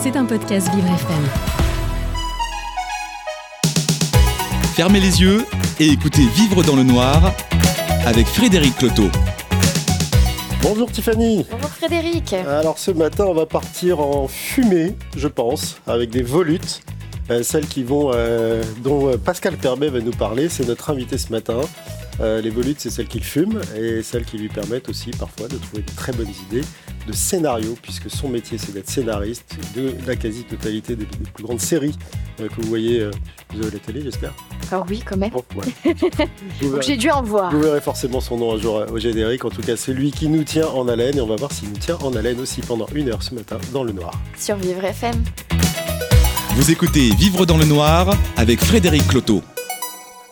C'est un podcast Vivre FM. Fermez les yeux et écoutez Vivre dans le noir avec Frédéric Cloteau. Bonjour Tiffany. Bonjour Frédéric. Alors ce matin, on va partir en fumée, je pense, avec des volutes. Euh, celles qui vont, euh, dont euh, Pascal Perbet va nous parler, c'est notre invité ce matin. Euh, les volutes, c'est celles qu'il fume et celles qui lui permettent aussi parfois de trouver de très bonnes idées de scénario, puisque son métier c'est d'être scénariste de la quasi-totalité des, des plus grandes séries euh, que vous voyez. euh, vous avez la télé, j'espère Ah oui, quand même. Bon, ouais. vous, Donc verrez, j'ai dû en voir. vous verrez forcément son nom un jour euh, au générique. En tout cas, c'est lui qui nous tient en haleine et on va voir s'il nous tient en haleine aussi pendant une heure ce matin dans le noir. Sur Vivre FM. Vous écoutez Vivre dans le noir avec Frédéric Cloteau.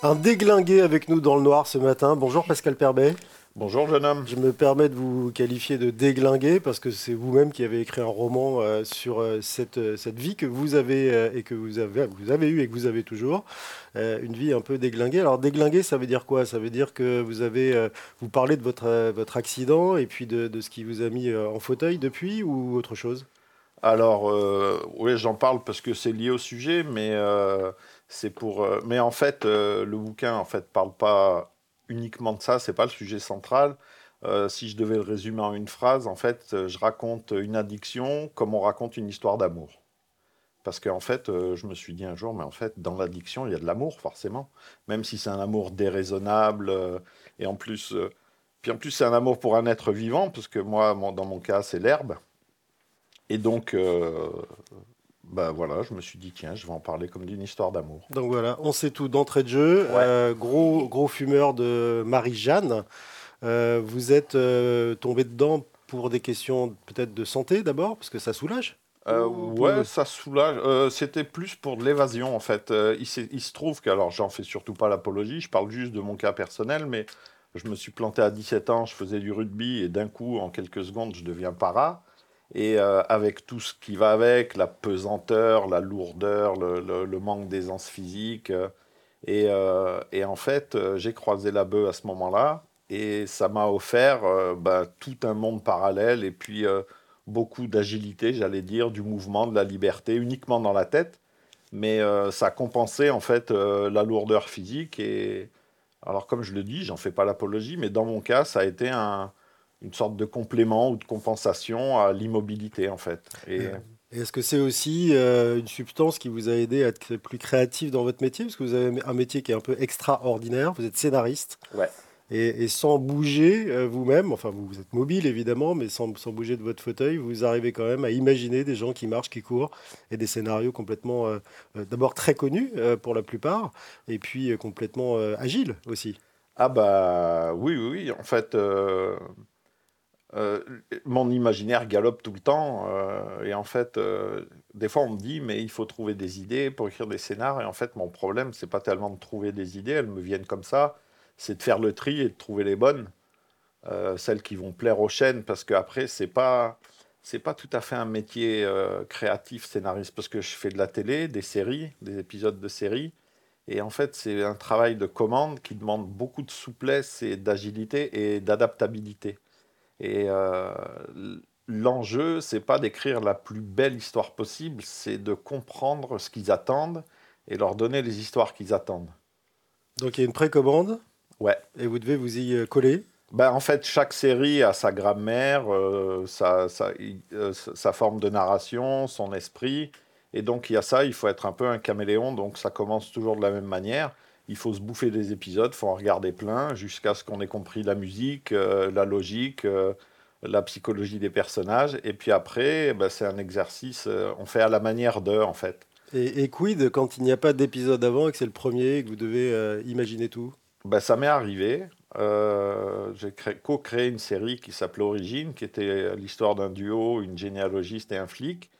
Un déglingué avec nous dans le noir ce matin. Bonjour Pascal Perbet. Bonjour jeune homme. Je me permets de vous qualifier de déglingué parce que c'est vous-même qui avez écrit un roman euh, sur euh, cette, euh, cette vie que vous avez et que vous avez, vous avez eu et que vous avez toujours. Une vie un peu déglinguée. Alors déglingué, ça veut dire quoi? Ça veut dire que vous avez, vous parlez de votre, votre accident et puis de, de ce qui vous a mis en fauteuil depuis ou autre chose? Alors oui, j'en parle parce que c'est lié au sujet, mais c'est pour. mais en fait, le bouquin en fait parle pas uniquement de ça. C'est pas le sujet central. Euh, si je devais le résumer en une phrase, en fait, euh, je raconte une addiction comme on raconte une histoire d'amour. Parce qu'en fait, euh, je me suis dit un jour, mais en fait, dans l'addiction, il y a de l'amour, forcément. Même si c'est un amour déraisonnable, et en plus, puis en plus, c'est un amour pour un être vivant, parce que moi, dans mon cas, c'est l'herbe. Et donc, bah voilà, je me suis dit, tiens, je vais en parler comme d'une histoire d'amour. Donc voilà, on sait tout d'entrée de jeu. Ouais. Euh, gros, gros fumeur de Marie-Jeanne. Euh, vous êtes euh, tombé dedans pour des questions peut-être de santé d'abord, parce que ça soulage. Ou- ouais, ça soulage. C'était plus pour de l'évasion, en fait. Il, il se trouve que, alors, j'en fais surtout pas l'apologie, je parle juste de mon cas personnel, mais je me suis planté à 17 ans, je faisais du rugby, et d'un coup, en quelques secondes, je deviens para. Et euh, avec tout ce qui va avec, la pesanteur, la lourdeur, le, manque d'aisance physique. euh, et, euh, et en fait, j'ai croisé la bœuf à ce moment-là, et ça m'a offert bah, tout un monde parallèle, et puis beaucoup d'agilité, j'allais dire, du mouvement, de la liberté, uniquement dans la tête. Mais ça compensait en fait la lourdeur physique. Et alors, comme je le dis, j'en fais pas l'apologie, mais dans mon cas, ça a été un- une sorte de complément ou de compensation à l'immobilité en fait. Et. Et Est-ce que c'est aussi euh, une substance qui vous a aidé à être plus créatif dans votre métier? Parce que vous avez un métier qui est un peu extraordinaire, vous êtes scénariste. Ouais. Et, et sans bouger euh, vous-même, enfin vous, vous êtes mobile évidemment, mais sans, sans bouger de votre fauteuil, vous arrivez quand même à imaginer des gens qui marchent, qui courent, et des scénarios complètement, euh, euh, d'abord très connus euh, pour la plupart, et puis euh, complètement euh, agiles aussi. Ah bah oui, oui, oui. En fait, euh, mon imaginaire galope tout le temps. euh, et en fait, euh, des fois, on me dit, mais il faut trouver des idées pour écrire des scénars. Et en fait, mon problème, c'est pas tellement de trouver des idées, elles me viennent comme ça. C'est de faire le tri et de trouver les bonnes, celles qui vont plaire aux chaînes, parce qu'après, c'est pas c'est pas tout à fait un métier créatif scénariste, parce que je fais de la télé, des séries, des épisodes de séries. Et en fait, c'est un travail de commande qui demande beaucoup de souplesse et d'agilité et d'adaptabilité. Et euh, l'enjeu, c'est pas d'écrire la plus belle histoire possible, c'est de comprendre ce qu'ils attendent et leur donner les histoires qu'ils attendent. Donc il y a une précommande, Ouais. et vous devez vous y euh, coller. Ben, en fait, chaque série a sa grammaire, euh, sa, sa- i- euh, sa- sa forme de narration, son esprit. Et donc, il y a ça, il faut être un peu un caméléon. Donc, ça commence toujours de la même manière. Il faut se bouffer des épisodes, il faut en regarder plein, jusqu'à ce qu'on ait compris la musique, euh, la logique, euh, la psychologie des personnages. Et puis après, ben, c'est un exercice, euh, on fait à la manière de, en fait. Et, et quid quand il n'y a pas d'épisode avant et que c'est le premier et que vous devez imaginer tout? Ben, ça m'est arrivé. J'ai cré- co-créé une série qui s'appelait Origine, qui était l'histoire d'un duo, une généalogiste et un flic.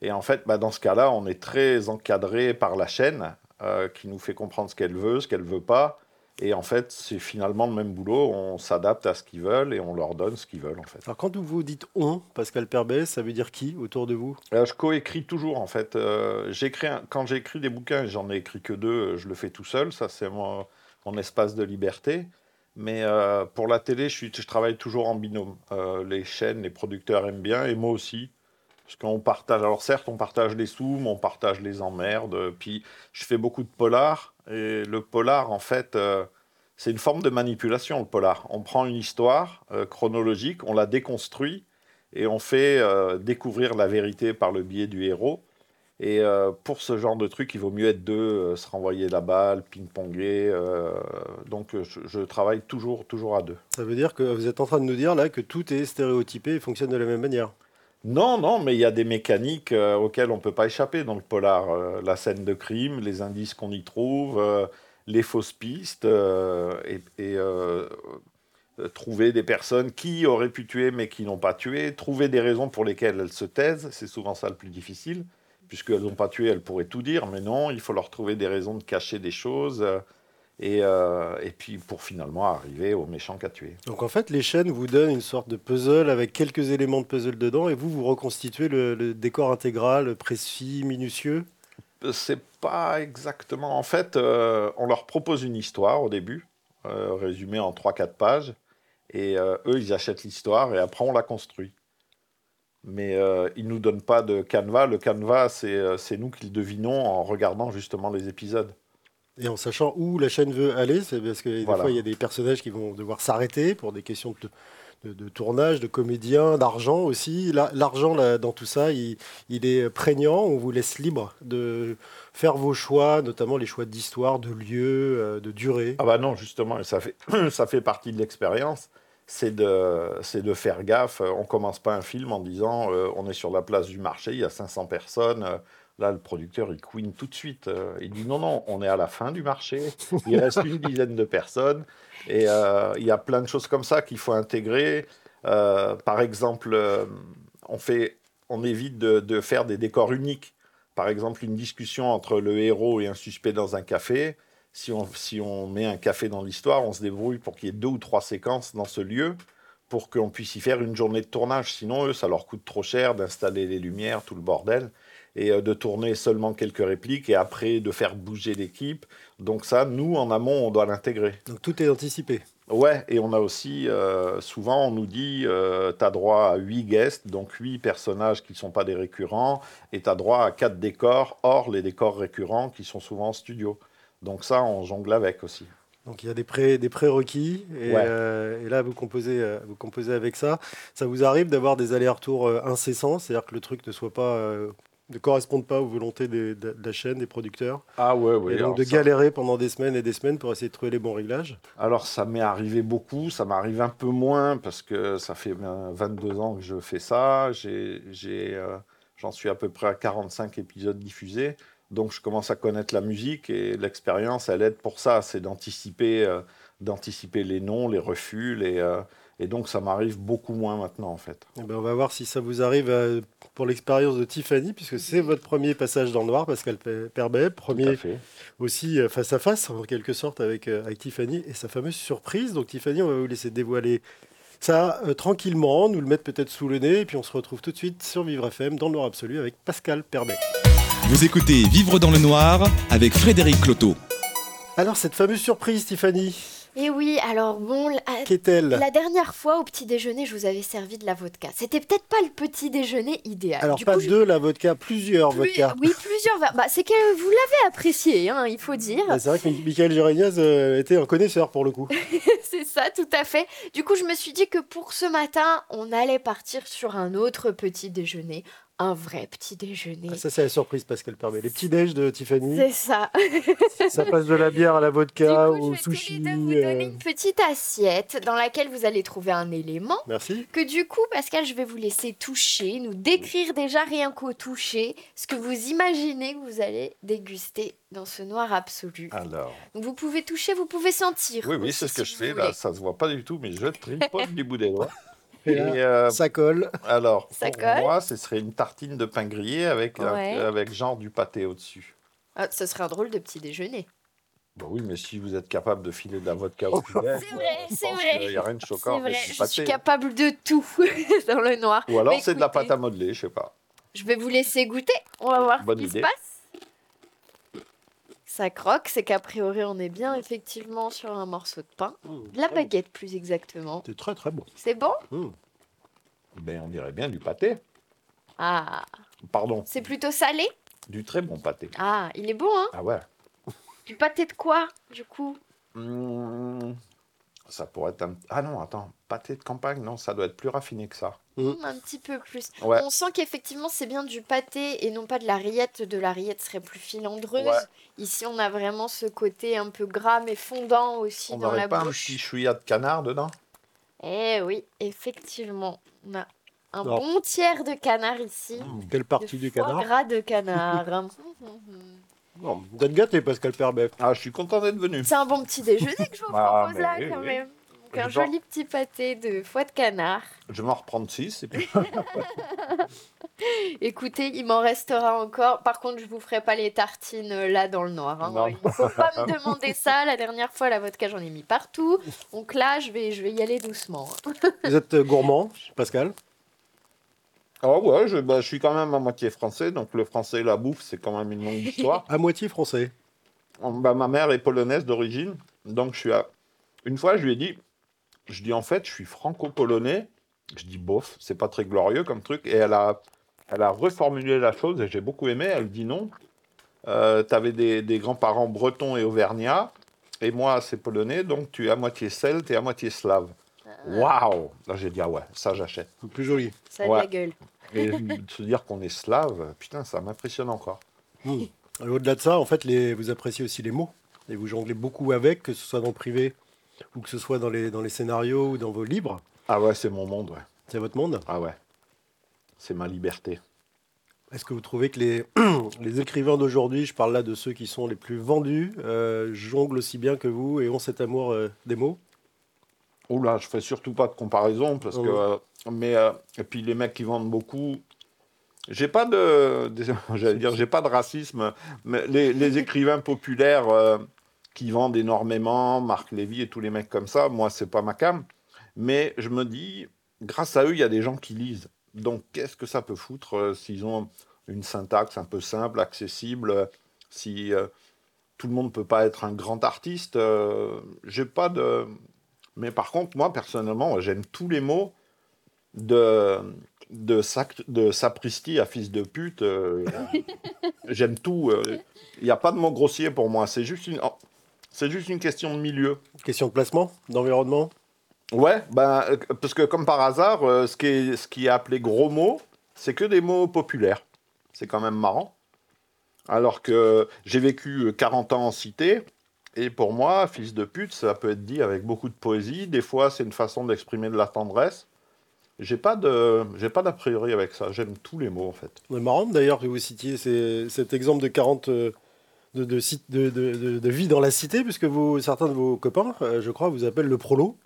Et en fait, ben, dans ce cas-là, on est très encadré par la chaîne, euh, qui nous fait comprendre ce qu'elle veut, ce qu'elle veut pas. Et en fait, c'est finalement le même boulot. On s'adapte à ce qu'ils veulent et on leur donne ce qu'ils veulent, en fait. Alors quand vous dites on, Pascal Perbet, ça veut dire qui autour de vous? Euh, je coécris toujours en fait. Euh, j'écris un- quand j'écris des bouquins, j'en ai écrit que deux, je le fais tout seul. Ça c'est mon, mon espace de liberté. Mais euh, pour la télé, je, suis, je travaille toujours en binôme. Les chaînes, les producteurs aiment bien et moi aussi. Parce qu'on partage, alors certes, on partage les sous, mais on partage les emmerdes. Puis je fais beaucoup de polar. Et le polar, en fait, euh, c'est une forme de manipulation, le polar. On prend une histoire euh, chronologique, on la déconstruit et on fait euh, découvrir la vérité par le biais du héros. Et pour ce genre de truc, il vaut mieux être deux, se renvoyer la balle, ping-ponger. donc je, je travaille toujours, toujours à deux. Ça veut dire que vous êtes en train de nous dire là que tout est stéréotypé et fonctionne de la même manière. Non, non, mais il y a des mécaniques euh, auxquelles on ne peut pas échapper dans le polar. Euh, la scène de crime, les indices qu'on y trouve, euh, les fausses pistes, et, et, trouver des personnes qui auraient pu tuer mais qui n'ont pas tué, trouver des raisons pour lesquelles elles se taisent, c'est souvent ça le plus difficile, puisqu'elles n'ont pas tué, elles pourraient tout dire, mais non, il faut leur trouver des raisons de cacher des choses, et, euh, et puis pour finalement arriver au méchant qu'a tué. Donc en fait, les chaînes vous donnent une sorte de puzzle avec quelques éléments de puzzle dedans et vous, vous reconstituez le, le décor intégral, précis, minutieux? C'est pas exactement. En fait, euh, on leur propose une histoire au début, euh, résumée en 3-4 pages, et euh, eux, ils achètent l'histoire et après, on la construit. Mais euh, ils nous donnent pas de canevas. Le canevas, c'est euh, c'est nous qui le devinons en regardant justement les épisodes. Et en sachant où la chaîne veut aller, c'est parce que des Voilà. fois, il y a des personnages qui vont devoir s'arrêter pour des questions de, de- de tournage, de comédiens, d'argent aussi. La- L'argent, là, dans tout ça, il, il est prégnant. On vous laisse libre de faire vos choix, notamment les choix d'histoire, de lieu, euh, de durée. Ah bah non, justement, ça fait, ça fait partie de l'expérience. C'est de, c'est de faire gaffe. On commence pas un film en disant euh, on est sur la place du marché, il y a 500 personnes. Là, le producteur, il queen tout de suite. euh, il dit non, non, on est à la fin du marché. Il reste une dizaine de personnes. Et euh, il y a plein de choses comme ça qu'il faut intégrer. Euh, par exemple, on, évite de, faire des décors uniques. Par exemple, une discussion entre le héros et un suspect dans un café. Si on met un café dans l'histoire, on se débrouille pour qu'il y ait deux ou trois séquences dans ce lieu pour qu'on puisse y faire une journée de tournage. Sinon, eux, ça leur coûte trop cher d'installer les lumières, tout le bordel, et euh, de tourner seulement quelques répliques et après de faire bouger l'équipe. Donc ça, nous, en amont, on doit l'intégrer. Donc tout est anticipé. Ouais, et on a aussi, euh, souvent, on nous dit, euh, tu as droit à 8 guests, donc 8 personnages qui ne sont pas des récurrents, et tu as droit à 4 décors, hors les décors récurrents qui sont souvent en studio. Donc ça, on jongle avec aussi. Donc il y a des, pré, des prérequis et, Ouais. euh, et là vous composez, vous composez avec ça. Ça vous arrive d'avoir des allers-retours incessants, c'est-à-dire que le truc ne soit pas, ne corresponde pas aux volontés des- de, de la chaîne, des producteurs, Ah ouais, ouais. et donc de ça- galérer pendant des semaines et des semaines pour essayer de trouver les bons réglages. Alors, ça m'est arrivé beaucoup, ça m'arrive un peu moins parce que ça fait ben, 22 ans que je fais ça. J'ai, euh, j'en suis à peu près à 45 épisodes diffusés. Donc, je commence à connaître la musique et l'expérience, elle aide pour ça. C'est d'anticiper, euh, d'anticiper les noms, les refus. Les, euh, et donc, ça m'arrive beaucoup moins maintenant, en fait. Eh ben, on va voir si ça vous arrive euh, pour l'expérience de Tiffany, puisque c'est votre premier passage dans le noir, Pascal Pe- Perbet, premier fait. aussi euh, face à face, en quelque sorte, avec, euh, avec Tiffany et sa fameuse surprise. Donc Tiffany, on va vous laisser dévoiler ça euh, tranquillement, nous le mettre peut-être sous le nez, et puis on se retrouve tout de suite sur Vivre FM dans le noir absolu avec Pascal Perbet. Vous écoutez Vivre dans le noir avec Frédéric Cloteau. Alors cette fameuse surprise, Tiffany, Et oui, alors bon, la, qu'est-elle? la dernière fois au petit déjeuner, je vous avais servi de la vodka. C'était peut-être pas le petit déjeuner idéal. Alors Du pas je- deux, la vodka, plusieurs plus- vodkas. Oui, plusieurs. Bah, c'est que vous l'avez apprécié, hein, il faut dire. Ah, C'est vrai que Mi- Michael Géréniaz euh, était un connaisseur pour le coup. c'est ça, tout à fait. Du coup, je me suis dit que pour ce matin, on allait partir sur un autre petit déjeuner. Un vrai petit déjeuner. Ah, ça c'est la surprise, Pascal Perbet. Les petits déj de Tiffany, C'est ça. ça passe de la bière à la vodka, du coup, au je vais tous les sushi. deux vous euh, donner une petite assiette dans laquelle vous allez trouver un élément Merci. que du coup, Pascal, je vais vous laisser toucher, nous décrire déjà rien qu'au toucher ce que vous imaginez que vous allez déguster dans ce noir absolu. Alors, Donc vous pouvez toucher, vous pouvez sentir. oui, oui, c'est ce que si je fais. voulez. Là, ça se voit pas du tout, mais je tripote du bout des doigts. Et là, euh, ça colle. Alors, Ça pour colle. moi, ce serait une tartine de pain grillé avec, un- avec genre du pâté au-dessus. Ah, ce serait un drôle de petit déjeuner. Bah oui, mais si vous êtes capable de filer de la vodka au poulet, C'est vrai, c'est vrai. qu'il n'y a rien de C'est choquant vrai, je pâté. suis capable de tout dans le noir. Ou alors c'est de la pâte à modeler, je sais pas. Je vais vous laisser goûter. On va voir Bonne ce qui idée. se passe. Ça croque, c'est qu'a priori on est bien effectivement sur un morceau de pain. De la baguette plus exactement. C'est très très bon. C'est bon? Mmh. Ben, on dirait bien du pâté. Ah, Pardon, c'est plutôt salé? Du très bon pâté. Ah, il est bon, hein? Ah ouais. Du pâté de quoi, du coup? Mmh, ça pourrait être un... Ah non, attends, pâté de campagne, non, ça doit être plus raffiné que ça. Hmm, Un petit peu plus. Ouais. On sent qu'effectivement, c'est bien du pâté et non pas de la rillette. De la rillette serait plus filandreuse. Ouais. Ici, on a vraiment ce côté un peu gras mais fondant aussi On dans la pas un bouche. petit chouïa de canard dedans? Eh oui, effectivement. On a un Alors. bon tiers de canard ici. Mmh. Quelle partie De du canard? gras de canard. Hum, Bon, Vous êtes gâté, Pascal Perbet. Ah, je suis content d'être venu. C'est un bon petit déjeuner que je vous Ah, propose mais là oui, quand oui. même. Donc, un Je joli petit pâté de foie de canard. Je vais m'en reprendre 6 et puis... Écoutez, il m'en restera encore. Par contre, je vous ferai pas les tartines euh, là dans le noir. hein. Non. Il faut pas me demander ça. La dernière fois, la vodka, j'en ai mis partout. Donc là, je vais, je vais y aller doucement. hein. Vous êtes gourmand, Pascal? Ah ouais, je, bah, je suis quand même à moitié français, donc le français et la bouffe, c'est quand même une longue histoire. À moitié français. Bah, ma mère est polonaise d'origine, donc je suis à... Une fois, je lui ai dit, je dis en fait, je suis franco-polonais. Je dis bof, c'est pas très glorieux comme truc. Et elle a, elle a reformulé la chose et j'ai beaucoup aimé. Elle dit non. Euh, T'avais des, des grands-parents bretons et auvergnats, et moi, c'est polonais, donc tu es à moitié celte et à moitié slave. Waouh Là, j'ai dit, ah ouais, ça j'achète. Plus joli. Ça a de Ouais. la gueule. Et de se dire qu'on est slave, putain, ça m'impressionne encore. Hmm. Au-delà de ça, en fait, les, vous appréciez aussi les mots. Et vous jonglez beaucoup avec, que ce soit dans le privé ou que ce soit dans les, dans les scénarios ou dans vos livres. Ah ouais, c'est mon monde, ouais. C'est votre monde? Ah ouais. C'est ma liberté. Est-ce que vous trouvez que les, les écrivains d'aujourd'hui, je parle là de ceux qui sont les plus vendus, euh, jonglent aussi bien que vous et ont cet amour euh, des mots? Oula, je fais surtout pas de comparaison parce que. Euh, mais euh, et puis les mecs qui vendent beaucoup. J'ai pas de, j'allais dire, j'ai pas de racisme. Mais les, les écrivains populaires euh, qui vendent énormément, Marc Lévy et tous les mecs comme ça, moi c'est pas ma cam. Mais je me dis, grâce à eux, il y a des gens qui lisent. Donc qu'est-ce que ça peut foutre euh, s'ils ont une syntaxe un peu simple, accessible, si tout le monde peut pas être un grand artiste. j'ai pas de mais par contre, moi, personnellement, j'aime tous les mots de, de, sac, de sapristi à fils de pute. euh, j'aime tout. Il n'y a pas de mot grossier pour moi. C'est juste une, oh, c'est juste une question de milieu. Question de placement, d'environnement? Ouais, ben, euh, parce que comme par hasard, euh, ce, qui est, ce qui est appelé gros mots, c'est que des mots populaires. C'est quand même marrant. Alors que j'ai vécu euh, 40 ans en cité, et pour moi, fils de pute, ça peut être dit avec beaucoup de poésie. Des fois, c'est une façon d'exprimer de la tendresse. J'ai pas de, j'ai pas d'a priori avec ça. J'aime tous les mots en fait. C'est marrant d'ailleurs que vous citiez ces- cet exemple de 40 euh, de, de, ci- de, de- de- de vie dans la cité, puisque vous, certains de vos copains, euh, je crois, vous appellent le prolo.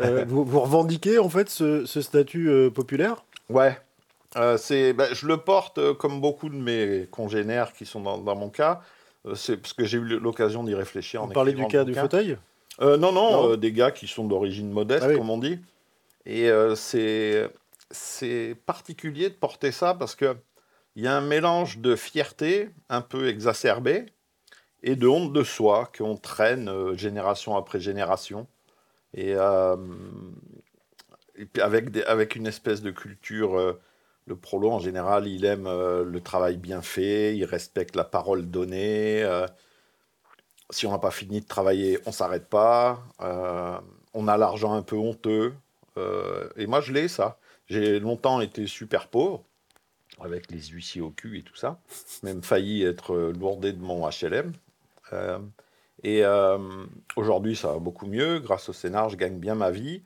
Euh, vous, vous revendiquez en fait ce, ce statut euh, populaire? Ouais. Euh, c'est, ben, je le porte comme beaucoup de mes congénères qui sont dans, dans mon cas. C'est parce que j'ai eu l'occasion d'y réfléchir. en Vous parlez écrivant du cas du fauteuil? Non, non, Non des gars qui sont d'origine modeste, Ah oui. comme on dit. Et euh, c'est, particulier de porter ça parce que il y a un mélange de fierté un peu exacerbé et de honte de soi qu'on traîne euh, génération après génération. Et, euh, avec, avec une espèce de culture, euh, le prolo en général, il aime le travail bien fait, il respecte la parole donnée. si on n'a pas fini de travailler, on s'arrête pas. on a l'argent un peu honteux. Euh, et moi, je l'ai, ça. J'ai longtemps été super pauvre, avec les huissiers au cul et tout ça. Même failli être lourdé de mon HLM. Euh, et euh, aujourd'hui, ça va beaucoup mieux. Grâce au scénar, je gagne bien ma vie.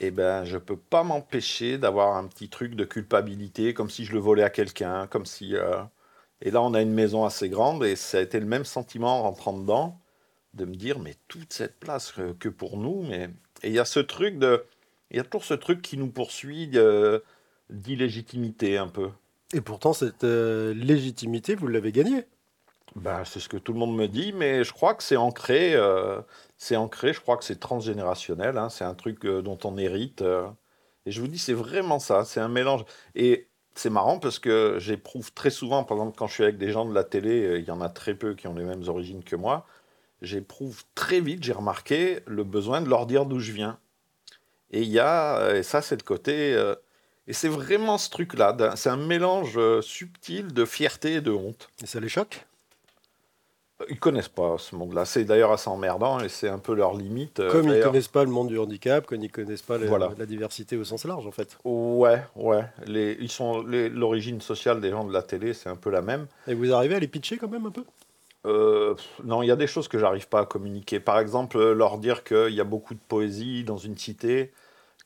Et ben, je peux pas m'empêcher d'avoir un petit truc de culpabilité, comme si je le volais à quelqu'un, comme si. Et là, on a une maison assez grande, et ça a été le même sentiment en rentrant dedans, de me dire, mais toute cette place que pour nous, mais. Et il y a ce truc de. Il y a toujours ce truc qui nous poursuit de- d'illégitimité un peu. Et pourtant, cette euh, légitimité, vous l'avez gagnée. Ben, c'est ce que tout le monde me dit, mais je crois que c'est ancré, euh, c'est ancré, je crois que c'est transgénérationnel, hein, c'est un truc euh, dont on hérite. euh, et je vous dis, c'est vraiment ça, c'est un mélange. Et c'est marrant parce que j'éprouve très souvent, par exemple, quand je suis avec des gens de la télé, euh, il y en a très peu qui ont les mêmes origines que moi, j'éprouve très vite, j'ai remarqué, le besoin de leur dire d'où je viens. Et il y a, euh, et ça c'est le côté, euh, Et c'est vraiment ce truc-là. C'est un mélange euh, subtil de fierté et de honte. Et ça les choque? Ils connaissent pas ce monde-là. C'est d'ailleurs assez emmerdant et c'est un peu leur limite. Comme ils connaissent pas le monde du handicap, comme ils connaissent pas la, Voilà. la diversité au sens large, en fait. Ouais, ouais. Les, ils sont l'origine sociale des gens de la télé, c'est un peu la même. Et vous arrivez à les pitcher quand même un peu? Euh, non, il y a des choses que j'arrive pas à communiquer. Par exemple, euh, leur dire qu'il y a beaucoup de poésie dans une cité,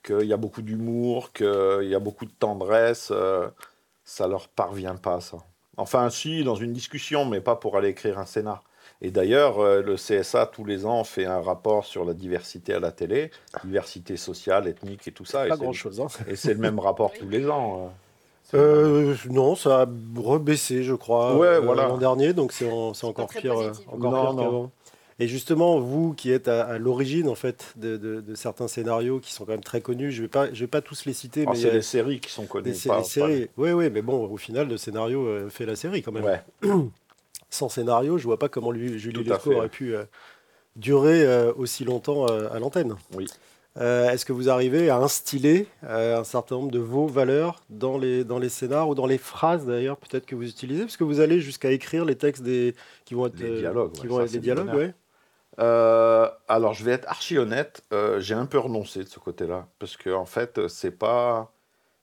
qu'il y a beaucoup d'humour, qu'il y a beaucoup de tendresse, euh, ça leur parvient pas, ça. Enfin, si, dans une discussion, mais pas pour aller écrire un scénar. Et d'ailleurs, euh, le CSA, tous les ans, fait un rapport sur la diversité à la télé, diversité sociale, ethnique et tout ça. et Pas grand-chose. Hein. Et c'est le même rapport tous les ans. Euh. Non, ça a rebaissé, je crois, Ouais, euh, voilà. l'an dernier, donc c'est en- c'est encore pire, euh, positif. encore Non, pire non. qu'avant. Et justement, vous qui êtes à, à l'origine en fait de, de- de certains scénarios qui sont quand même très connus, je vais pas, je vais pas tous les citer, Ah, mais c'est les séries qui sont connues. des, pas- des pas- séries. Oui, oui, mais bon, au final, le scénario euh, fait la série quand même. Ouais. Sans scénario, je vois pas comment lui, Julie Lescaut aurait pu euh, durer euh, aussi longtemps euh, à l'antenne. Oui. Euh, Est-ce que vous arrivez à instiller euh, un certain nombre de vos valeurs dans les, dans les scénars ou dans les phrases d'ailleurs peut-être que vous utilisez? Parce que vous allez jusqu'à écrire les textes des, qui vont être, Les euh, dialogues, qui ouais, vont ça, être dialogues, ouais. Euh, alors, je vais être archi honnête, j'ai un peu renoncé de ce côté-là, parce que en fait, c'est pas,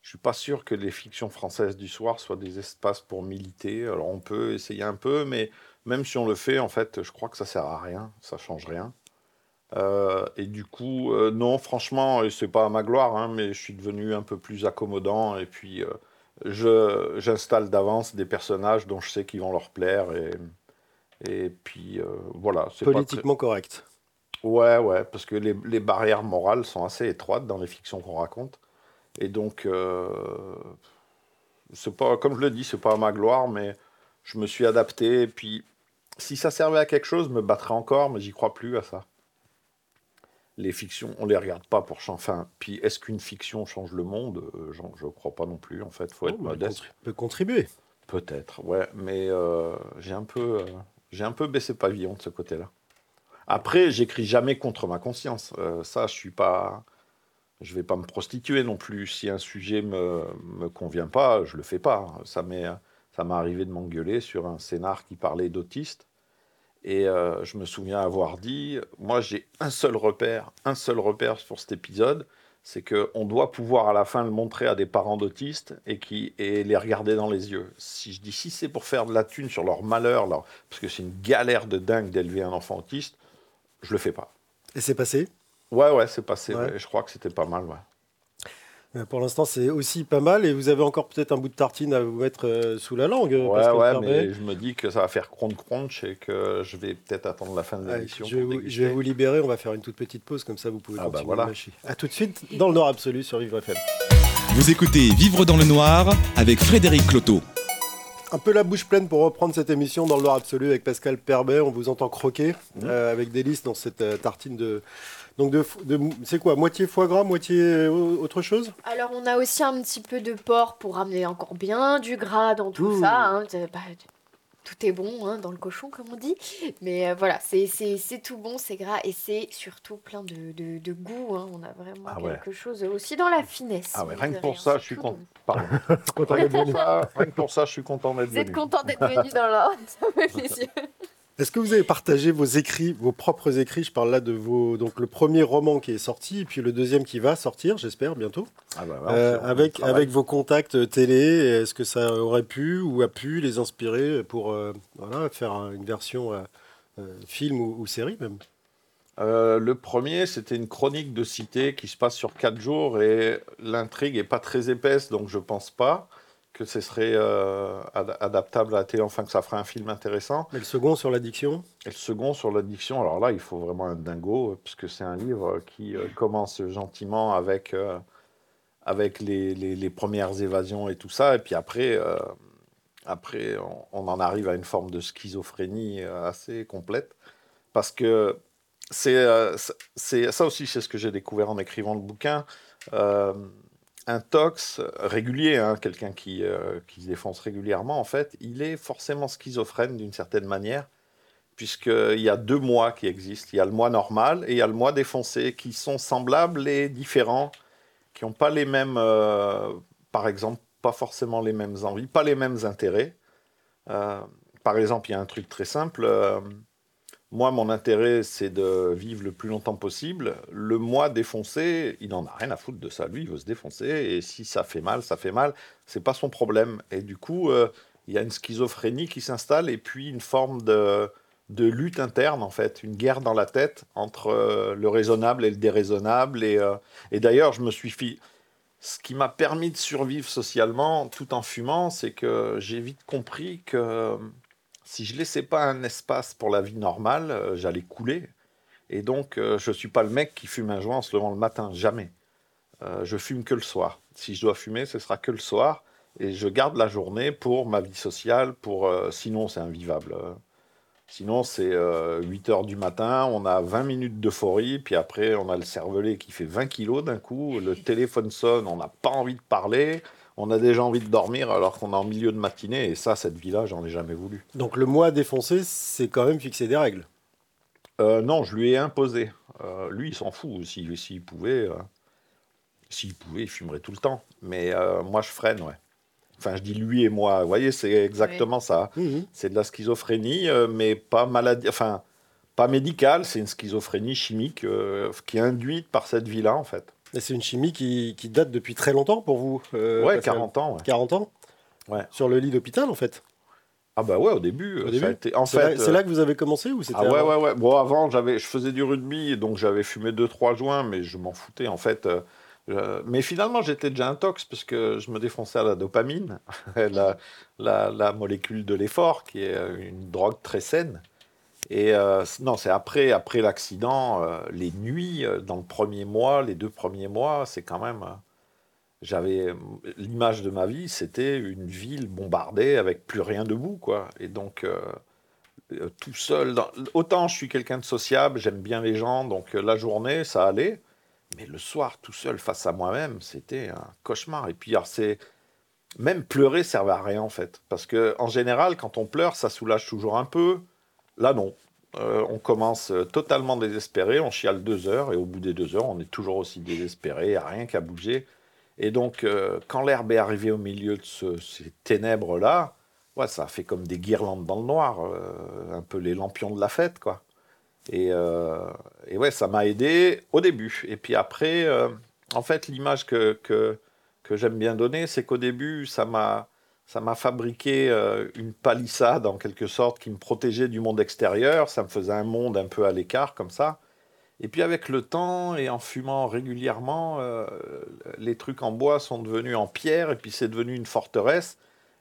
je suis pas sûr que les fictions françaises du soir soient des espaces pour militer. Alors, on peut essayer un peu, mais même si on le fait, en fait, je crois que ça sert à rien, ça change rien. Euh, et du coup, euh, non, franchement, et c'est pas à ma gloire, hein, mais je suis devenu un peu plus accommodant, et puis euh, je, j'installe d'avance des personnages dont je sais qu'ils vont leur plaire, et, et puis voilà. c'est pas très- Politiquement correct. Ouais, ouais, parce que les, les barrières morales sont assez étroites dans les fictions qu'on raconte. Et donc, c'est pas, comme je le dis, c'est pas à ma gloire, mais je me suis adapté. Et puis, si ça servait à quelque chose, je me battrais encore, mais j'y crois plus à ça. Les fictions, on les regarde pas pour changer. Enfin, puis est-ce qu'une fiction change le monde? Euh, Je crois pas non plus, en fait. faut être Oh, modeste. peut contribuer. Peut-être, ouais, mais euh, j'ai un peu, euh, j'ai un peu baissé pavillon de ce côté-là. Après, j'écris jamais contre ma conscience. Ça, je suis pas, je vais pas me prostituer non plus. Si un sujet me me convient pas, je le fais pas. Ça m'est, ça m'est arrivé de m'engueuler sur un scénar qui parlait d'autistes. Et euh, je me souviens avoir dit, moi j'ai un seul repère, un seul repère pour cet épisode, c'est qu'on doit pouvoir à la fin le montrer à des parents d'autistes et, qui, et les regarder dans les yeux. Si je dis si c'est pour faire de la thune sur leur malheur, leur- parce que c'est une galère de dingue d'élever un enfant autiste, je le fais pas. Et c'est passé? Ouais, ouais, c'est passé. Ouais. ouais. Je crois que c'était pas mal. Ouais. Euh, Pour l'instant, c'est aussi pas mal. Et vous avez encore peut-être un bout de tartine à vous mettre euh, sous la langue. Ouais, Pascal ouais, Permet. mais je me dis que ça va faire crunch crunch et que je vais peut-être attendre la fin de Ouais, l'émission. je, je vais vous libérer, on va faire une toute petite pause, comme ça vous pouvez Ah bah continuer voilà. de mâcher. A tout de suite dans le Nord Absolu sur Vivre FM. Vous écoutez Vivre dans le noir avec Frédéric Cloteau. Un peu la bouche pleine pour reprendre cette émission dans le Nord Absolu avec Pascal Perbet. On vous entend croquer Mmh. euh, avec délice dans cette euh, tartine de. Donc, de, de- c'est quoi Moitié foie gras, moitié euh, autre chose? Alors, on a aussi un petit peu de porc pour ramener encore bien du gras dans tout ça. hein. Bah, tout est bon hein, dans le cochon, comme on dit. Mais euh, voilà, c'est tout bon, c'est gras et c'est surtout plein de, de- de goût. hein. On a vraiment Ah ouais. quelque chose aussi dans la finesse. Ah ouais, rien que pour rien, ça, je suis content. Content Rien d'être que pour venu. ça, je suis content d'être Vous êtes venu. content d'être venu dans l'ordre, ça fait plaisir. Est-ce que vous avez partagé vos écrits, vos propres écrits? Je parle là de vos. Donc, le premier roman qui est sorti, et puis le deuxième qui va sortir, j'espère, bientôt. Ah bah, Euh, avec, vos contacts télé, est-ce que ça aurait pu ou a pu les inspirer pour euh, voilà, faire un- une version euh, euh, film ou, ou série même? Euh, le premier, c'était une chronique de cité qui se passe sur quatre jours et l'intrigue est pas très épaisse, donc je pense pas que ce serait euh, ad- adaptable à la télé, enfin que ça ferait un film intéressant. Et le second sur l'addiction? Et le second sur l'addiction, alors là, il faut vraiment un dingo, euh, puisque c'est un livre qui euh, commence gentiment avec, euh, avec les, les- les premières évasions et tout ça, et puis après, après on, on en arrive à une forme de schizophrénie assez complète, parce que c'est c'est- ça aussi, c'est ce que j'ai découvert en écrivant le bouquin. Un tox régulier, hein, quelqu'un qui, euh, qui se défonce régulièrement, en fait, il est forcément schizophrène d'une certaine manière puisqu'il y a deux mois qui existent. Il y a le mois normal et il y a le mois défoncé, qui sont semblables et différents, qui n'ont pas les mêmes euh, par exemple, pas forcément les mêmes envies, pas les mêmes intérêts. Euh, par exemple, il y a un truc très simple. Moi, mon intérêt, c'est de vivre le plus longtemps possible. Le moi défoncé, il n'en a rien à foutre de ça. Lui, il veut se défoncer. Et si ça fait mal, ça fait mal. C'est pas son problème. Et du coup, euh, il y a une schizophrénie qui s'installe et puis une forme de, de lutte interne, en fait. Une guerre dans la tête entre euh, le raisonnable et le déraisonnable. Et, euh, et d'ailleurs, je me suis fait. Ce qui m'a permis de survivre socialement tout en fumant, c'est que j'ai vite compris que si je laissais pas un espace pour la vie normale, euh, j'allais couler. Et donc, euh, je suis pas le mec qui fume un joint en se levant le matin, jamais. Euh, je fume que le soir. Si je dois fumer, ce sera que le soir. Et je garde la journée pour ma vie sociale, pour euh, sinon c'est invivable. Sinon, c'est 8 heures du matin, on a 20 minutes d'euphorie, puis après, on a le cervelet qui fait 20 kilos d'un coup, le téléphone sonne, on n'a pas envie de parler, on a déjà envie de dormir alors qu'on est en milieu de matinée, et ça, cette vie-là, j'en ai jamais voulu. Donc le moi défoncé, c'est quand même fixer des règles. Euh, non, je lui ai imposé. Euh, lui, il s'en fout. S'il s'il pouvait, euh, s'il pouvait, il fumerait tout le temps. Mais moi, je freine, ouais. Enfin, je dis lui et moi. Vous voyez, c'est exactement ça. Mhm. C'est de la schizophrénie, mais pas maladie, enfin, pas médicale. C'est une schizophrénie chimique qui est induite par cette vie-là, en fait. Et c'est une chimie qui, qui date depuis très longtemps pour vous euh, ouais, Pascal 40 ans. ouais. 40 ans Ouais. Sur le lit d'hôpital, en fait. Ah bah ouais, au début. Au euh, début été- En C'est fait, là, c'est euh, là que vous avez commencé ou c'était Ah ouais, avant ouais, ouais. Bon, avant, j'avais, je faisais du rugby, donc j'avais fumé 2-3 joints, mais je m'en foutais, en fait. euh, euh, mais finalement, j'étais déjà intox, parce que je me défonçais à la dopamine, la, la, la molécule de l'effort, qui est euh, une drogue très saine. Et euh, non, c'est après, après l'accident, euh, les nuits, euh, dans le premier mois, les deux premiers mois, c'est quand même... j'avais l'image de ma vie, c'était une ville bombardée avec plus rien debout, quoi. Et donc... tout seul. Autant je suis quelqu'un de sociable, j'aime bien les gens, donc la journée, ça allait. Mais le soir, tout seul face à moi-même, c'était un cauchemar. Et puis, alors, c'est. Même pleurer servait à rien, en fait. Parce que, en général, quand on pleure, ça soulage toujours un peu. Là, non. Euh, on commence euh, totalement désespéré, on chiale deux heures, et au bout des deux heures, on est toujours aussi désespéré, il n'y a rien qu'à bouger. Et donc, euh, quand l'herbe est arrivée au milieu de ce- ces ténèbres-là, ouais, ça fait comme des guirlandes dans le noir, un peu les lampions de la fête, quoi. Et, et ouais, ça m'a aidé au début. Et puis après, en fait, l'image que, que, que j'aime bien donner, c'est qu'au début, ça m'a ça m'a fabriqué euh, une palissade, en quelque sorte, qui me protégeait du monde extérieur. Ça me faisait un monde un peu à l'écart, comme ça. Et puis avec le temps et en fumant régulièrement, euh, les trucs en bois sont devenus en pierre, et puis c'est devenu une forteresse.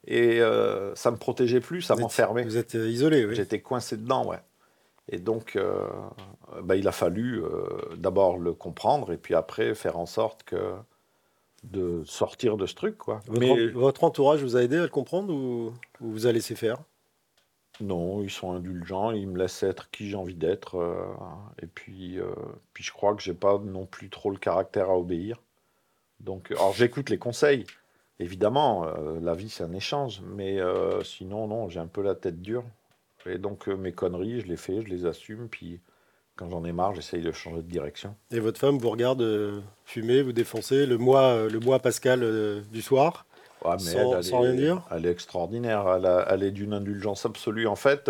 Et euh, ça me protégeait plus, ça m'enfermait. Vous êtes euh, isolé, oui. J'étais coincé dedans, ouais. Et donc, bah, il a fallu d'abord le comprendre et puis après faire en sorte que de sortir de ce truc, quoi. Votre, Mais votre entourage vous a aidé à le comprendre ou, ou vous a laissé faire? Non, ils sont indulgents, ils me laissent être qui j'ai envie d'être. euh, et puis, euh, puis je crois que j'ai pas non plus trop le caractère à obéir. Donc, alors j'écoute les conseils. Évidemment, euh, la vie c'est un échange, mais euh, sinon non, j'ai un peu la tête dure. Et donc euh, mes conneries, je les fais, je les assume. Puis quand j'en ai marre, j'essaye de changer de direction. Et votre femme vous regarde euh, fumer, vous défoncer, le moi, euh, le moi Pascal euh, du soir Ouais, mais Sans- elle, sans est, rien dire Elle est extraordinaire. Elle, a- elle est d'une indulgence absolue. En fait,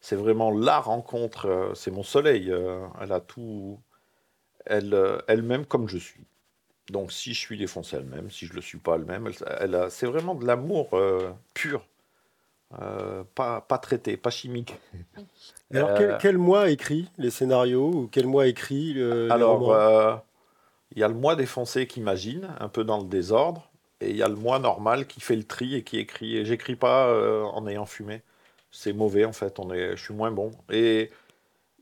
c'est vraiment la rencontre. c'est mon soleil. elle a tout. Elle, elle-même comme je suis. Donc, si je suis défoncé elle-même, si je le suis pas elle-même, elle, a- c'est vraiment de l'amour pur. Euh, pas, pas traité, pas chimique. Alors, Euh, quel, quel moi écrit les scénarios ou quel moi écrit le, les Alors, euh, il y a le moi défoncé qui imagine, un peu dans le désordre, et il y a le moi normal qui fait le tri et qui écrit. Et j'écris pas euh, en ayant fumé. C'est mauvais en fait, on est, je suis moins bon. Et,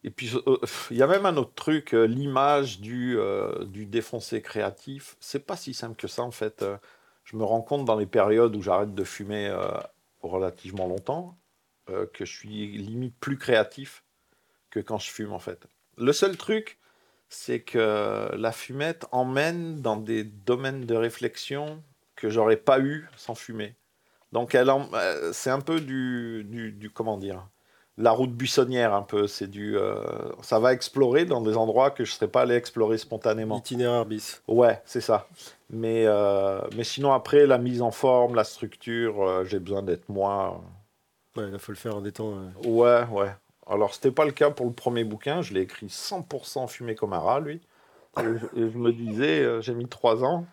et puis, euh, il y a même un autre truc, euh, l'image du, euh, du défoncé créatif. C'est pas si simple que ça en fait. Euh, Je me rends compte dans les périodes où j'arrête de fumer relativement longtemps euh, que je suis limite plus créatif que quand je fume en fait. Le seul truc, c'est que la fumette emmène dans des domaines de réflexion que j'aurais pas eu sans fumer. Donc elle euh, c'est un peu du, du, du- comment dire la route buissonnière un peu. C'est du, euh, ça va explorer dans des endroits que je ne serais pas allé explorer spontanément. Itinéraire bis. Ouais, c'est ça. Mais, euh, mais sinon, après, la mise en forme, la structure, euh, j'ai besoin d'être moins. Ouais, il faut le faire en étant. Ouais, ouais. Alors, c'était pas le cas pour le premier bouquin. Je l'ai écrit 100% fumé comme un rat, lui. Et je, me disais, j'ai mis trois ans.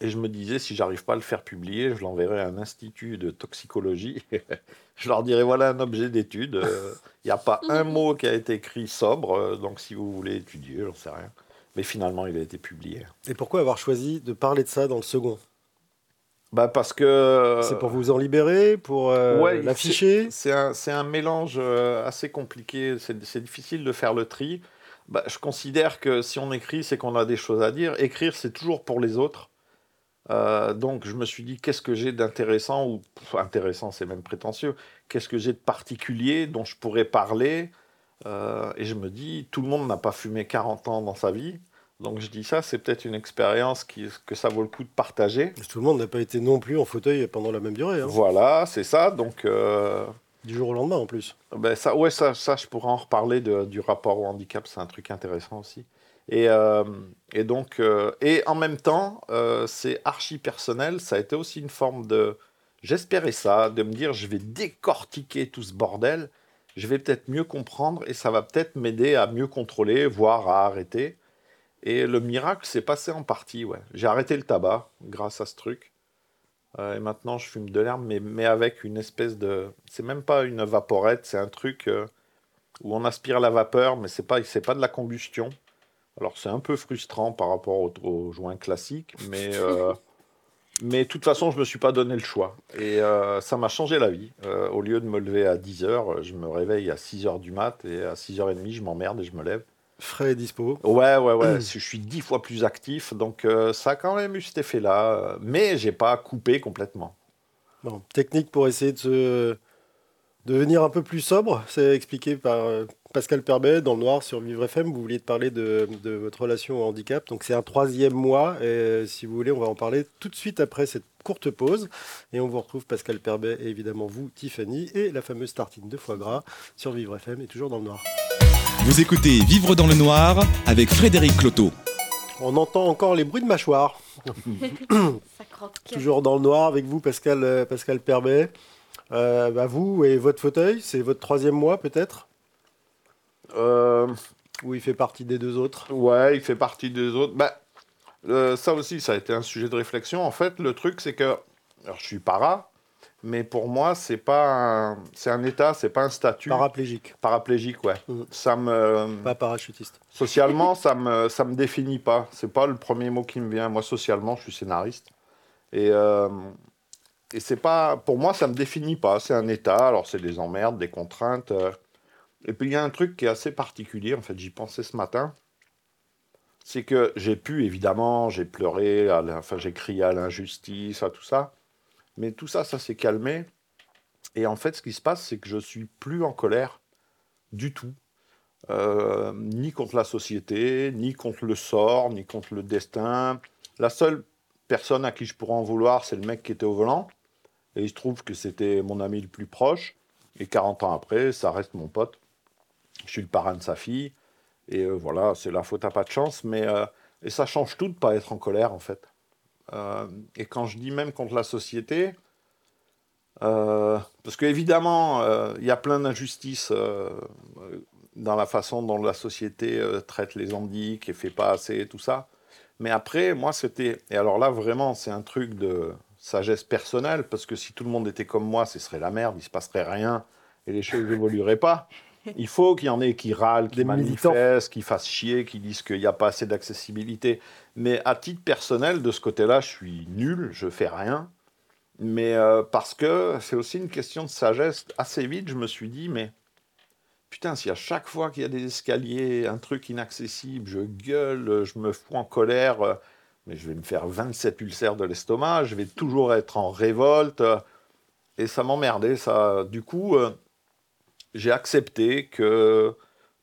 Et je me disais, si j'arrive pas à le faire publier, je l'enverrai à un institut de toxicologie. je leur dirai, voilà un objet d'étude. Euh, Il n'y a pas un mot qui a été écrit sobre. euh, donc, si vous voulez étudier, j'en sais rien. Mais finalement, il a été publié. Et pourquoi avoir choisi de parler de ça dans le second? Bah, parce que. C'est pour vous en libérer, pour euh, Ouais, l'afficher? C'est un, c'est un mélange euh, assez compliqué. C'est c'est difficile de faire le tri. Bah, je considère que si on écrit, c'est qu'on a des choses à dire. Écrire, c'est toujours pour les autres. Euh, donc, je me suis dit, qu'est-ce que j'ai d'intéressant ou pff, intéressant, c'est même prétentieux. Qu'est-ce que j'ai de particulier dont je pourrais parler? Euh, Et je me dis, tout le monde n'a pas fumé 40 ans dans sa vie. Donc, je dis ça, c'est peut-être une expérience qui, que ça vaut le coup de partager. Tout le monde n'a pas été non plus en fauteuil pendant la même durée. hein. Voilà, c'est ça. Donc. euh, Du jour au lendemain en plus. Ben ça, ouais, ça, ça, je pourrais en reparler de- du rapport au handicap, c'est un truc intéressant aussi. Et, euh, et donc, euh, et en même temps, euh, c'est archi personnel, ça a été aussi une forme de. J'espérais ça, de me dire, je vais décortiquer tout ce bordel, je vais peut-être mieux comprendre et ça va peut-être m'aider à mieux contrôler, voire à arrêter. Et le miracle s'est passé en partie, ouais. J'ai arrêté le tabac grâce à ce truc. Et maintenant, je fume de l'herbe, mais, mais avec une espèce de. C'est même pas une vaporette, c'est un truc où on aspire la vapeur, mais c'est pas, pas de la combustion. Alors, c'est un peu frustrant par rapport au, au joint classique, mais. euh, mais de toute façon, je me suis pas donné le choix. Et euh, ça m'a changé la vie. Euh, au lieu de me lever à 10h, je me réveille à 6h du mat, et à 6h30, je m'emmerde et je me lève. Frais et dispo. Ouais, ouais, ouais. Je suis dix fois plus actif, donc ça a quand même eu cet effet-là. Mais j'ai pas coupé complètement. Bon, technique pour essayer de se devenir un peu plus sobre, c'est expliqué par Pascal Perbet dans le Noir sur Vivre FM. Vous vouliez te parler de, de votre relation au handicap. Donc c'est un troisième mois. Et si vous voulez, on va en parler tout de suite après cette courte pause. Et on vous retrouve Pascal Perbet et évidemment vous, Tiffany, et la fameuse tartine de foie gras sur Vivre FM et toujours dans le Noir. Vous écoutez Vivre dans le noir avec Frédéric Cloteau. On entend encore les bruits de mâchoire. Toujours dans le noir avec vous, Pascal, euh, Pascal Perbet. Euh, bah, vous et votre fauteuil, c'est votre troisième mois peut-être? Ou il fait partie des deux autres ouais, il fait partie des autres. Bah, euh, ça aussi, ça a été un sujet de réflexion. En fait, le truc, c'est que. Alors, je suis para, mais pour moi, c'est pas un, c'est un état, c'est pas un statut. Paraplégique, Paraplégique, ouais. Mhm. Ça me. pas parachutiste. Socialement, ça me, ça me définit pas. C'est pas le premier mot qui me vient. Moi, socialement, je suis scénariste. Et, euh, et c'est pas. Pour moi, ça me définit pas. C'est un état. Alors, c'est des emmerdes, des contraintes. euh. Et puis, il y a un truc qui est assez particulier. En fait, j'y pensais ce matin. C'est que j'ai pu, évidemment, j'ai pleuré, enfin, j'ai crié à l'injustice, à tout ça. Mais tout ça, ça s'est calmé. Et en fait, ce qui se passe, c'est que je suis plus en colère du tout. Euh, ni contre la société, ni contre le sort, ni contre le destin. La seule personne à qui je pourrais en vouloir, c'est le mec qui était au volant. Et il se trouve que c'était mon ami le plus proche. Et 40 ans après, ça reste mon pote. Je suis le parrain de sa fille. Et euh, voilà, c'est la faute à pas de chance. Mais, euh, et ça change tout de pas être en colère, en fait. Euh, et quand je dis même contre la société, parce qu'évidemment, il y a plein d'injustices dans la façon dont la société traite les handics et fait pas assez tout ça. Mais après, moi, c'était. Et alors là, vraiment, c'est un truc de sagesse personnelle, parce que si tout le monde était comme moi, ce serait la merde, il se passerait rien et les choses n'évolueraient pas. Il faut qu'il y en ait qui râlent, qui Des militants. manifestent, qui fassent chier, qui disent qu'il n'y a pas assez d'accessibilité. Mais à titre personnel, de ce côté-là, je suis nul, je fais rien. Mais euh, parce que c'est aussi une question de sagesse. Assez vite, je me suis dit, mais putain, si à chaque fois qu'il y a des escaliers, un truc inaccessible, je gueule, je me fous en colère, euh, mais je vais me faire 27 ulcères de l'estomac, je vais toujours être en révolte. euh, et ça m'emmerdait, ça. Du coup, j'ai accepté que,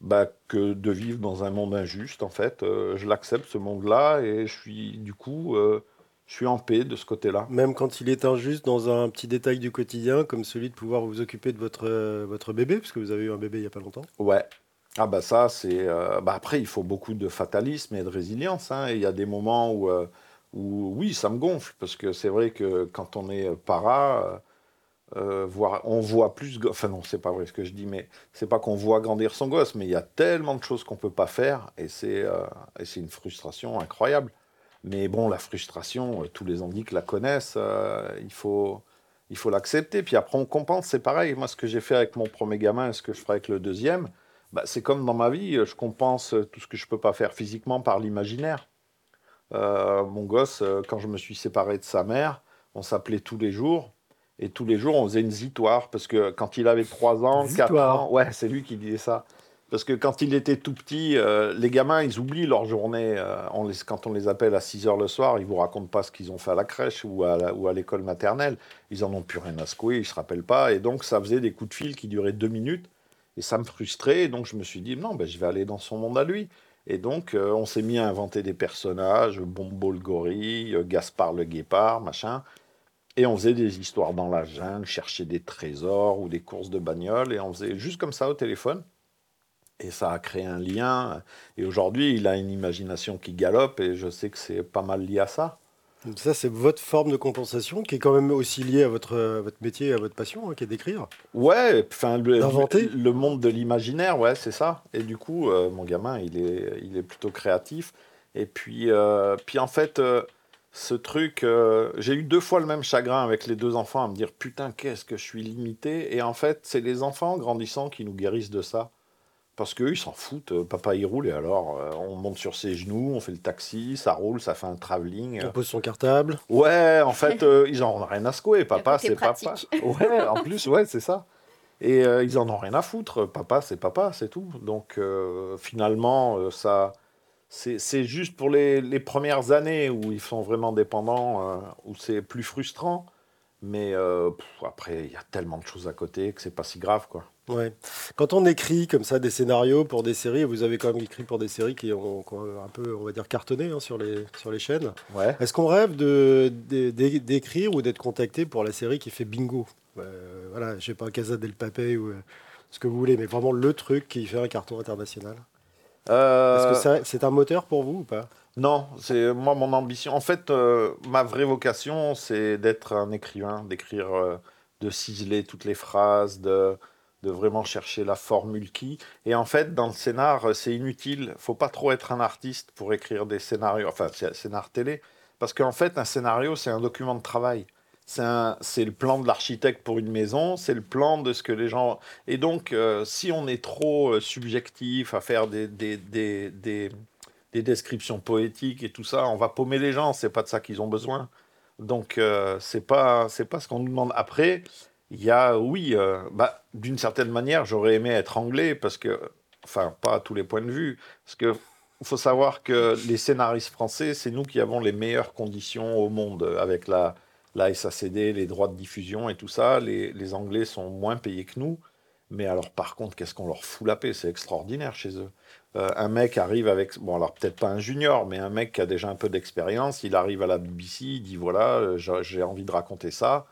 bah, que de vivre dans un monde injuste, en fait. euh, je l'accepte, ce monde-là, et je suis, du coup, euh, je suis en paix de ce côté-là. Même quand il est injuste dans un petit détail du quotidien, comme celui de pouvoir vous occuper de votre, euh, votre bébé, parce que vous avez eu un bébé il n'y a pas longtemps. Ouais. Ah bah ça, c'est... bah après, il faut beaucoup de fatalisme et de résilience. hein. Et il y a des moments où, où, oui, ça me gonfle, parce que c'est vrai que quand on est para, euh, on voit plus... Enfin non, c'est pas vrai ce que je dis, mais c'est pas qu'on voit grandir son gosse, mais il y a tellement de choses qu'on peut pas faire, et c'est euh, une frustration incroyable. Mais bon, la frustration, euh, tous les handics la connaissent, il faut... L'accepter, puis après on compense, c'est pareil. Moi, ce que j'ai fait avec mon premier gamin et ce que je ferai avec le deuxième, bah, c'est comme dans ma vie, je compense tout ce que je peux pas faire physiquement par l'imaginaire. Mon gosse, quand je me suis séparé de sa mère, on s'appelait tous les jours. Et tous les jours, on faisait une zitoire. Parce que quand il avait 3 ans, 4 Zitoire. ans, ouais, c'est lui qui disait ça. Parce que quand il était tout petit, euh, les gamins, ils oublient leur journée. euh, on les- quand on les appelle à 6 heures le soir, ils vous racontent pas ce qu'ils ont fait à la crèche ou à, l'école maternelle. Ils en ont plus rien à secouer, ils se rappellent pas. Et donc, ça faisait des coups de fil qui duraient deux minutes. Et ça me frustrait. Et donc, je me suis dit, non, ben, je vais aller dans son monde à lui. Et donc, euh, on s'est mis à inventer des personnages, Bombo le gorille, Gaspard le guépard, machin. Et on faisait des histoires dans la jungle, chercher des trésors ou des courses de bagnole. Et on faisait juste comme ça au téléphone. Et ça a créé un lien. Et aujourd'hui, il a une imagination qui galope. Et je sais que c'est pas mal lié à ça. Donc ça, c'est votre forme de compensation qui est quand même aussi liée à votre, à votre métier et à votre passion, hein, qui est d'écrire. Ouais, enfin le monde de l'imaginaire, ouais, c'est ça. Et du coup, euh, mon gamin, il est, il est plutôt créatif. Et puis, euh, puis en fait, euh, ce truc, euh, j'ai eu deux fois le même chagrin avec les deux enfants à me dire putain, qu'est-ce que je suis limité. Et en fait, c'est les enfants grandissant qui nous guérissent de ça. Parce qu'eux, ils s'en foutent. Euh, Papa, il roule et alors, euh, on monte sur ses genoux, on fait le taxi, ça roule, ça fait un travelling. On pose son cartable. Ouais, en fait, euh, ils en ont rien à secouer. Papa, c'est papa. Ouais, en plus, ouais, c'est ça. Et euh, ils en ont rien à foutre. Papa, c'est papa, c'est tout. Donc, euh, finalement, euh, ça, c'est juste pour les, les premières années où ils sont vraiment dépendants, euh, où c'est plus frustrant. Mais euh, pff, après, il y a tellement de choses à côté que c'est pas si grave, quoi. Ouais. Quand on écrit comme ça des scénarios pour des séries, vous avez quand même écrit pour des séries qui ont, qui ont un peu, on va dire, cartonné hein, sur, les, sur les chaînes. Ouais. Est-ce qu'on rêve de, de- d'écrire ou d'être contacté pour la série qui fait bingo? Euh, Voilà, je sais pas, Casa del Papel ou euh, ce que vous voulez, mais vraiment le truc qui fait un carton international. Euh, Est-ce que c'est un moteur pour vous ou pas? Non, c'est moi mon ambition. En fait, euh, ma vraie vocation, c'est d'être un écrivain, d'écrire, euh, de ciseler toutes les phrases, de, de vraiment chercher la formule qui. Et en fait, dans le scénar, c'est inutile. Faut pas trop être un artiste pour écrire des scénarios, enfin, scénar télé, parce qu'en fait, un scénario, c'est un document de travail. C'est le plan de l'architecte pour une maison, c'est le plan de ce que les gens. Et donc, euh, si on est trop euh, subjectif à faire des, des, des, des, des descriptions poétiques et tout ça, on va paumer les gens, c'est pas de ça qu'ils ont besoin. Donc euh, c'est pas pas ce qu'on nous demande. Après, il y a oui, bah, d'une certaine manière, j'aurais aimé être anglais parce que enfin pas à tous les points de vue parce que faut savoir que les scénaristes français, c'est nous qui avons les meilleures conditions au monde avec la la SACD, les droits de diffusion et tout ça. Les, Anglais sont moins payés que nous. Mais alors, par contre, qu'est-ce qu'on leur fout la paix? C'est extraordinaire chez eux. Euh, un mec arrive avec, bon alors peut-être pas un junior, mais un mec qui a déjà un peu d'expérience, il arrive à la BBC, il dit voilà, euh, j'ai envie de raconter ça,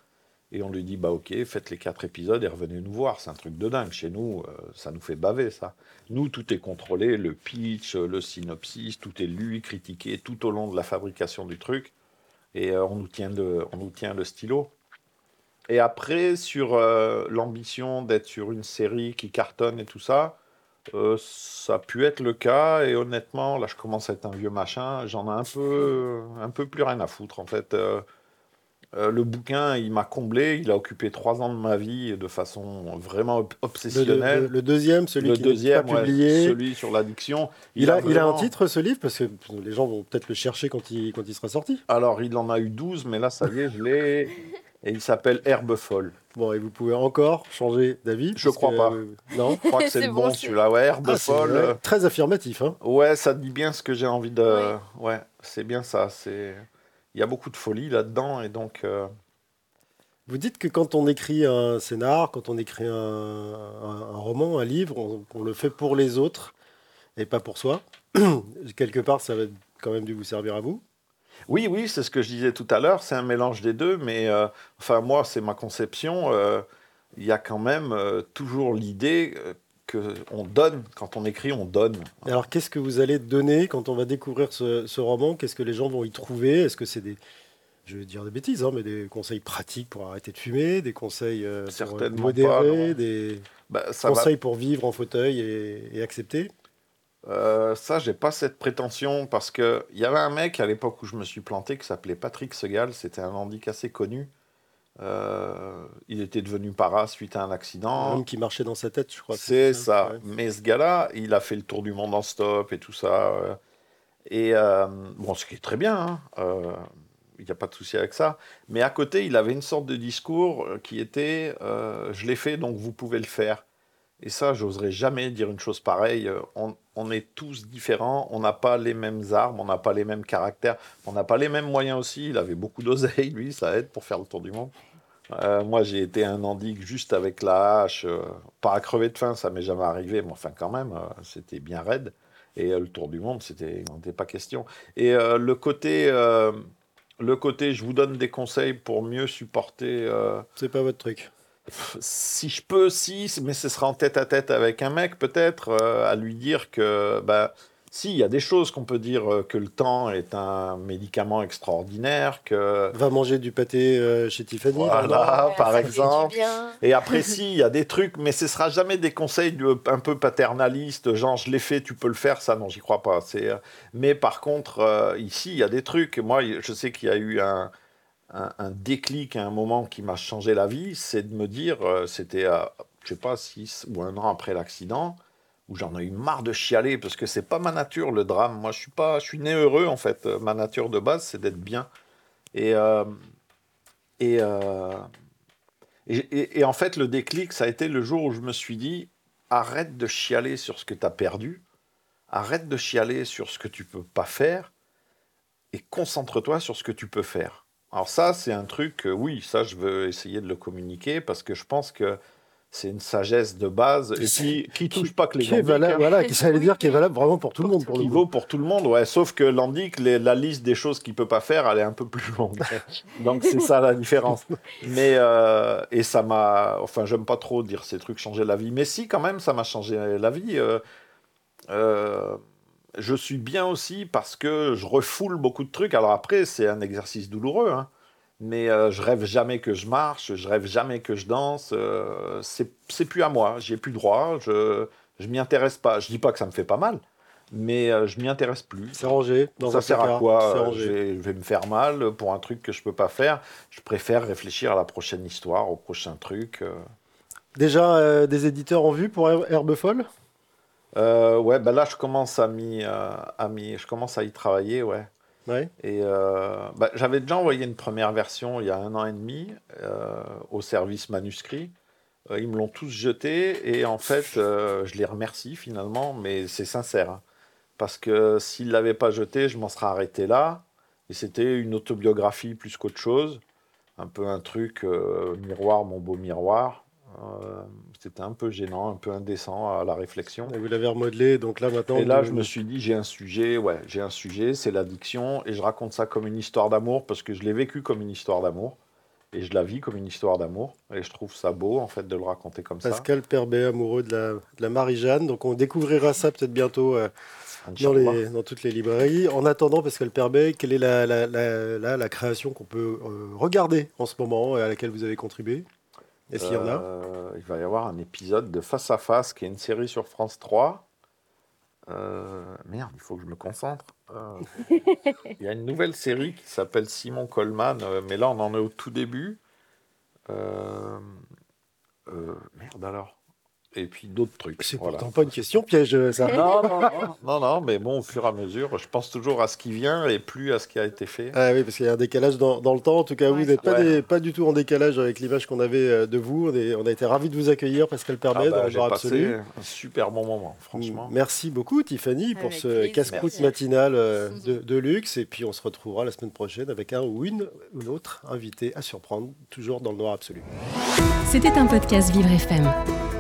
et on lui dit bah ok, faites les quatre épisodes et revenez nous voir, c'est un truc de dingue. Chez nous, euh, ça nous fait baver ça. Nous, tout est contrôlé, le pitch, le synopsis, tout est lu, critiqué tout au long de la fabrication du truc, et euh, on, nous tient le, on nous tient le stylo. Et après, sur euh, l'ambition d'être sur une série qui cartonne et tout ça, euh, ça a pu être le cas, et honnêtement, là je commence à être un vieux machin, j'en ai un peu, un peu plus rien à foutre en fait. Euh, le bouquin, il m'a comblé, il a occupé trois ans de ma vie de façon vraiment ob- le, le- obsessionnelle. le deuxième, celui le qui deuxième, pas ouais, publié. celui sur l'addiction. Il, a, il a un titre ce livre parce que les gens vont peut-être le chercher quand il, quand il sera sorti. Alors, il en a eu 12, mais là, ça y est, je l'ai. Et il s'appelle Herbe folle. Bon, et vous pouvez encore changer d'avis Je crois que, pas. euh, non Je crois que c'est bon, celui-là. Ouais, Herbe Ah, c'est folle. euh, Très affirmatif. Hein. Ouais, ça dit bien ce que j'ai envie de. Ouais, c'est bien ça. C'est. Il y a beaucoup de folie là-dedans et donc. euh, Vous dites que quand on écrit un scénar, quand on écrit un, un- un roman, un livre, on, on le fait pour les autres et pas pour soi. Quelque part, ça va quand même dû vous servir à vous. Oui, oui, c'est ce que je disais tout à l'heure, c'est un mélange des deux, mais euh, enfin moi, c'est ma conception. euh, Il y a quand même toujours l'idée euh, que on donne, quand on écrit, on donne. Alors, qu'est-ce que vous allez donner quand on va découvrir ce, ce roman? Qu'est-ce que les gens vont y trouver? Est-ce que c'est des, je vais dire des bêtises, hein, mais des conseils pratiques pour arrêter de fumer, des conseils euh, pour Certainement modérer, pas, non. des Bah, ça va conseils pour vivre en fauteuil et, et accepter? Euh, ça, j'ai pas cette prétention parce que il y avait un mec à l'époque où je me suis planté qui s'appelait Patrick Segal. C'était un handic assez connu. Euh, il était devenu para suite à un Un accident. homme qui marchait dans sa tête, je crois. C'est ça. Ouais. Mais ce gars-là, il a fait le tour du monde en stop et tout ça. euh. Et euh, bon, ce qui est très bien. hein, Il n'y a pas de souci avec ça. Mais à côté, il avait une sorte de discours qui était Je l'ai fait, donc vous pouvez le faire. Et ça, j'oserais jamais dire une chose pareille. On, on est tous différents, on n'a pas les mêmes armes, on n'a pas les mêmes caractères, on n'a pas les mêmes moyens aussi. Il avait beaucoup d'oseille, lui, ça aide pour faire le tour du monde. Euh, moi, j'ai été un endigue juste avec la hache, euh, pas à crever de faim, ça m'est jamais arrivé, mais enfin, quand même, euh, c'était bien raide. Et le tour du monde, c'était, il n'en était pas question. Et le côté, le côté, je vous donne des conseils pour mieux supporter. C'est pas votre truc. Si je peux, si, mais ce sera en tête à tête avec un mec, peut-être, euh, à lui dire que, bah, si, il y a des choses qu'on peut dire euh, que le temps est un médicament extraordinaire, que. Va manger du pâté euh, chez Tiffany. Voilà. par exemple. Par. Et après, si, il y a des trucs, mais ce sera jamais des conseils de- un peu paternalistes, genre je l'ai fait, tu peux le faire, ça, non, j'y crois pas. C'est, euh, mais par contre, euh, ici, il y a des trucs. Moi, je sais qu'il y a eu un, un, déclic à un moment qui m'a changé la vie, c'est de me dire, euh, c'était, à, je sais pas, six ou un an après l'accident, où j'en ai eu marre de chialer, parce que c'est pas ma nature, le drame. Moi, je suis pas, je suis né heureux, en fait. Ma nature de base, c'est d'être bien. Et, euh, et, euh, et, et- et en fait, le déclic, ça a été le jour où je me suis dit arrête de chialer sur ce que tu as perdu, arrête de chialer sur ce que tu peux pas faire et concentre-toi sur ce que tu peux faire. Alors, ça, c'est un truc, que, oui, ça, je veux essayer de le communiquer parce que je pense que c'est une sagesse de base et puis qui touche pas que les Qui est valable, hein. voilà, qui ça veut dire qui est valable vraiment pour tout le monde pour le qui coup. vaut pour tout le monde, ouais. Sauf que l'Andic, les- la liste des choses qu'il peut pas faire, elle est un peu plus longue. Donc c'est ça la différence. Mais euh, et ça m'a, enfin, j'aime pas trop dire ces trucs changer la vie, mais si quand même, ça m'a changé la vie. Euh, euh, je suis bien aussi parce que je refoule beaucoup de trucs. Alors après, c'est un exercice douloureux, hein. Mais euh, je rêve jamais que je marche, je rêve jamais que je danse. euh, c'est plus à moi, j'y ai plus droit. Je je m'y intéresse pas. Je dis pas que ça me fait pas mal, mais euh, je m'y intéresse plus. C'est rangé. Dans ça un sert à quoi euh, je vais, je vais me faire mal pour un truc que je peux pas faire. Je préfère réfléchir à la prochaine histoire, au prochain truc. euh. Déjà des éditeurs en vue pour Her- Herbe Folle? Euh, ouais, bah là je commence à m'y, euh, à m'y- je commence à y travailler, ouais. Ouais. Et euh, bah, j'avais déjà envoyé une première version il y a un an et demi euh, au service manuscrit. Ils me l'ont tous jeté et en fait, je les remercie finalement, mais c'est sincère. hein. Parce que s'ils ne l'avaient pas jeté, je m'en serais arrêté là. Et c'était une autobiographie plus qu'autre chose. Un peu un truc miroir, mon beau miroir. Euh, c'était un peu gênant, un peu indécent à la réflexion. Et Vous l'avez remodelé, donc là maintenant. Et là, je me suis dit, j'ai un sujet, ouais, j'ai un sujet, c'est l'addiction, et je raconte ça comme une histoire d'amour, parce que je l'ai vécu comme une histoire d'amour, et je la vis comme une histoire d'amour, et je trouve ça beau, en fait, de le raconter comme Pascal Perbet, amoureux de la, de la Marie-Jeanne. Donc on découvrira ça peut-être bientôt euh, ça. dans, les, dans toutes les librairies. En attendant, Pascal Perbet, quelle est la, la, la, la- la création qu'on peut euh, regarder en ce moment et à laquelle vous avez contribué? Et s'il y en a Euh, Il va y avoir un épisode de Face à Face, qui est une série sur France 3. Euh, merde, il faut que je me concentre. Euh, Il y a une nouvelle série qui s'appelle Simon Coleman, mais là on en est au tout début. Merde alors. Et puis d'autres trucs. C'est voilà. pourtant pas une question piège, euh, ça. Non, non, non, non, non, mais bon, au fur et à mesure, je pense toujours à ce qui vient et plus à ce qui a été fait. Ah oui, parce qu'il y a un décalage dans, dans le temps. En tout cas, Ouais, vous n'êtes pas, Ouais. des- pas du tout en décalage avec l'image qu'on avait euh, de vous. On, est- on a été ravis de vous accueillir, Pascal Ah Perbet, bah, dans J'ai Noir passé Absolu. un super bon moment, franchement. Merci beaucoup, Tiffany, pour Avec ce casse-croûte matinal euh, de, de luxe. Et puis, on se retrouvera la semaine prochaine avec un ou une, ou une autre invité à surprendre, toujours dans le noir absolu. C'était un podcast Vivre FM.